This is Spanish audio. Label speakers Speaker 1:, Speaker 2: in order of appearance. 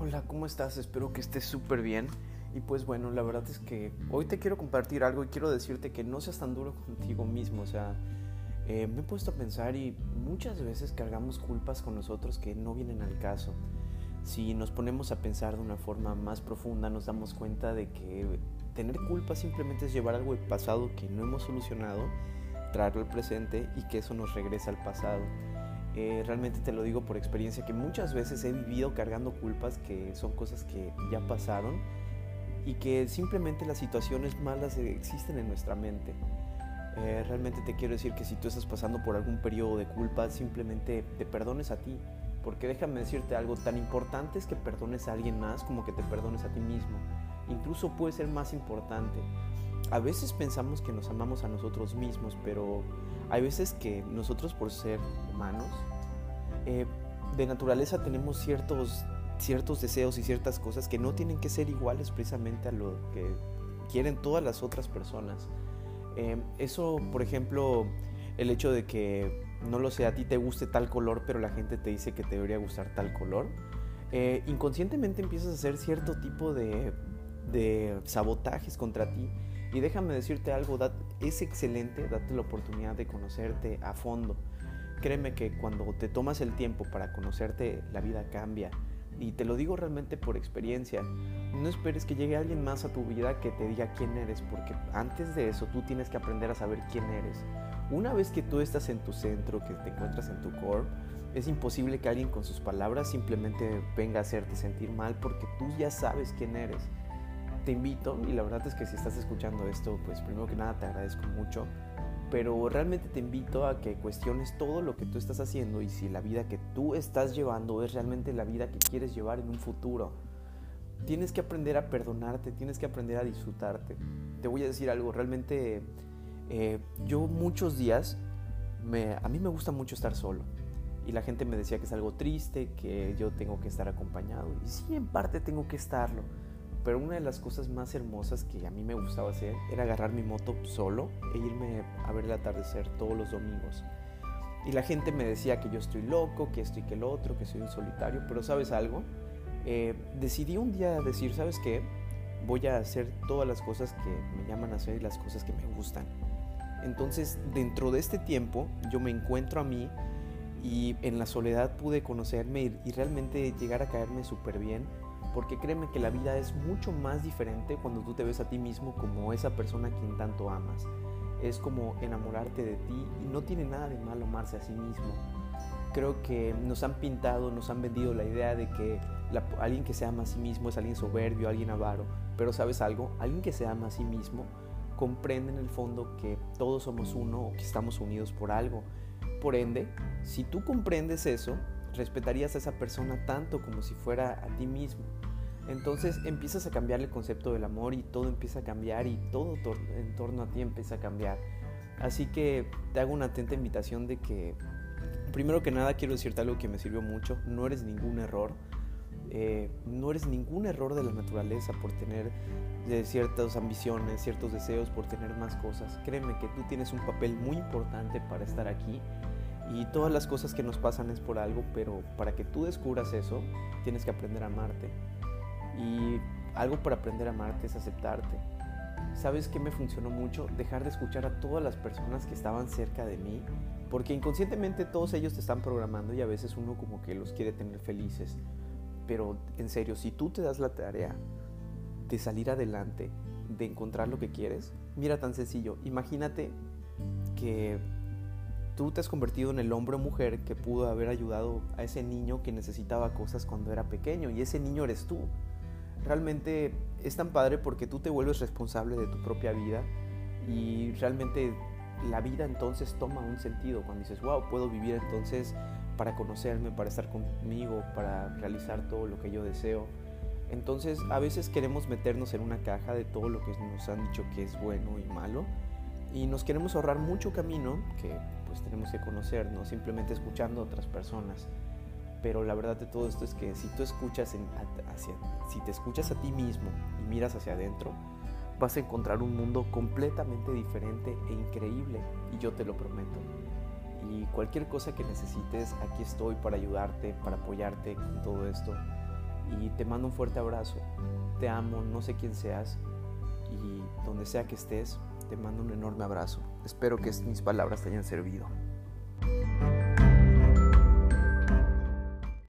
Speaker 1: Hola, ¿cómo estás? Espero que estés súper bien. Y pues bueno, la verdad es que hoy te quiero compartir algo y quiero decirte que no seas tan duro contigo mismo. O sea, eh, me he puesto a pensar y muchas veces cargamos culpas con nosotros que no vienen al caso. Si nos ponemos a pensar de una forma más profunda, nos damos cuenta de que tener culpa simplemente es llevar algo del pasado que no hemos solucionado, traerlo al presente y que eso nos regresa al pasado. Eh, realmente te lo digo por experiencia que muchas veces he vivido cargando culpas que son cosas que ya pasaron y que simplemente las situaciones malas existen en nuestra mente. Eh, realmente te quiero decir que si tú estás pasando por algún periodo de culpa, simplemente te perdones a ti. Porque déjame decirte algo tan importante es que perdones a alguien más como que te perdones a ti mismo. Incluso puede ser más importante. A veces pensamos que nos amamos a nosotros mismos, pero hay veces que nosotros por ser humanos, eh, de naturaleza tenemos ciertos, ciertos deseos y ciertas cosas que no tienen que ser iguales precisamente a lo que quieren todas las otras personas. Eh, eso, por ejemplo, el hecho de que, no lo sé, a ti te guste tal color, pero la gente te dice que te debería gustar tal color, eh, inconscientemente empiezas a hacer cierto tipo de, de sabotajes contra ti. Y déjame decirte algo, es excelente, date la oportunidad de conocerte a fondo. Créeme que cuando te tomas el tiempo para conocerte, la vida cambia. Y te lo digo realmente por experiencia. No esperes que llegue alguien más a tu vida que te diga quién eres, porque antes de eso tú tienes que aprender a saber quién eres. Una vez que tú estás en tu centro, que te encuentras en tu core, es imposible que alguien con sus palabras simplemente venga a hacerte sentir mal porque tú ya sabes quién eres. Te invito, y la verdad es que si estás escuchando esto, pues primero que nada te agradezco mucho, pero realmente te invito a que cuestiones todo lo que tú estás haciendo y si la vida que tú estás llevando es realmente la vida que quieres llevar en un futuro. Tienes que aprender a perdonarte, tienes que aprender a disfrutarte. Te voy a decir algo, realmente eh, yo muchos días, a mí me gusta mucho estar solo. Y la gente me decía que es algo triste, que yo tengo que estar acompañado. Y sí, en parte tengo que estarlo pero una de las cosas más hermosas que a mí me gustaba hacer era agarrar mi moto solo e irme a ver el atardecer todos los domingos. Y la gente me decía que yo estoy loco, que esto y que el otro, que soy un solitario, pero ¿sabes algo? Eh, decidí un día decir, ¿sabes qué? Voy a hacer todas las cosas que me llaman a hacer y las cosas que me gustan. Entonces, dentro de este tiempo, yo me encuentro a mí y en la soledad pude conocerme y realmente llegar a caerme súper bien porque créeme que la vida es mucho más diferente cuando tú te ves a ti mismo como esa persona a quien tanto amas. Es como enamorarte de ti y no tiene nada de malo amarse a sí mismo. Creo que nos han pintado, nos han vendido la idea de que alguien que se ama a sí mismo es alguien soberbio, alguien avaro. Pero sabes algo, alguien que se ama a sí mismo comprende en el fondo que todos somos uno o que estamos unidos por algo. Por ende, si tú comprendes eso, respetarías a esa persona tanto como si fuera a ti mismo. Entonces empiezas a cambiar el concepto del amor y todo empieza a cambiar y todo en torno a ti empieza a cambiar. Así que te hago una atenta invitación de que, primero que nada, quiero decirte algo que me sirvió mucho. No eres ningún error. Eh, no eres ningún error de la naturaleza por tener eh, ciertas ambiciones, ciertos deseos, por tener más cosas. Créeme que tú tienes un papel muy importante para estar aquí y todas las cosas que nos pasan es por algo, pero para que tú descubras eso, tienes que aprender a amarte. Y algo para aprender a amarte es aceptarte. ¿Sabes qué me funcionó mucho? Dejar de escuchar a todas las personas que estaban cerca de mí, porque inconscientemente todos ellos te están programando y a veces uno como que los quiere tener felices. Pero en serio, si tú te das la tarea de salir adelante, de encontrar lo que quieres, mira tan sencillo, imagínate que tú te has convertido en el hombre o mujer que pudo haber ayudado a ese niño que necesitaba cosas cuando era pequeño y ese niño eres tú. Realmente es tan padre porque tú te vuelves responsable de tu propia vida y realmente la vida entonces toma un sentido cuando dices, wow, puedo vivir entonces para conocerme, para estar conmigo, para realizar todo lo que yo deseo. Entonces a veces queremos meternos en una caja de todo lo que nos han dicho que es bueno y malo y nos queremos ahorrar mucho camino que pues tenemos que conocernos, simplemente escuchando a otras personas. Pero la verdad de todo esto es que si tú escuchas en, hacia, si te escuchas a ti mismo y miras hacia adentro, vas a encontrar un mundo completamente diferente e increíble, y yo te lo prometo. Y cualquier cosa que necesites, aquí estoy para ayudarte, para apoyarte con todo esto. Y te mando un fuerte abrazo. Te amo, no sé quién seas y donde sea que estés, te mando un enorme abrazo. Espero que mis palabras te hayan servido.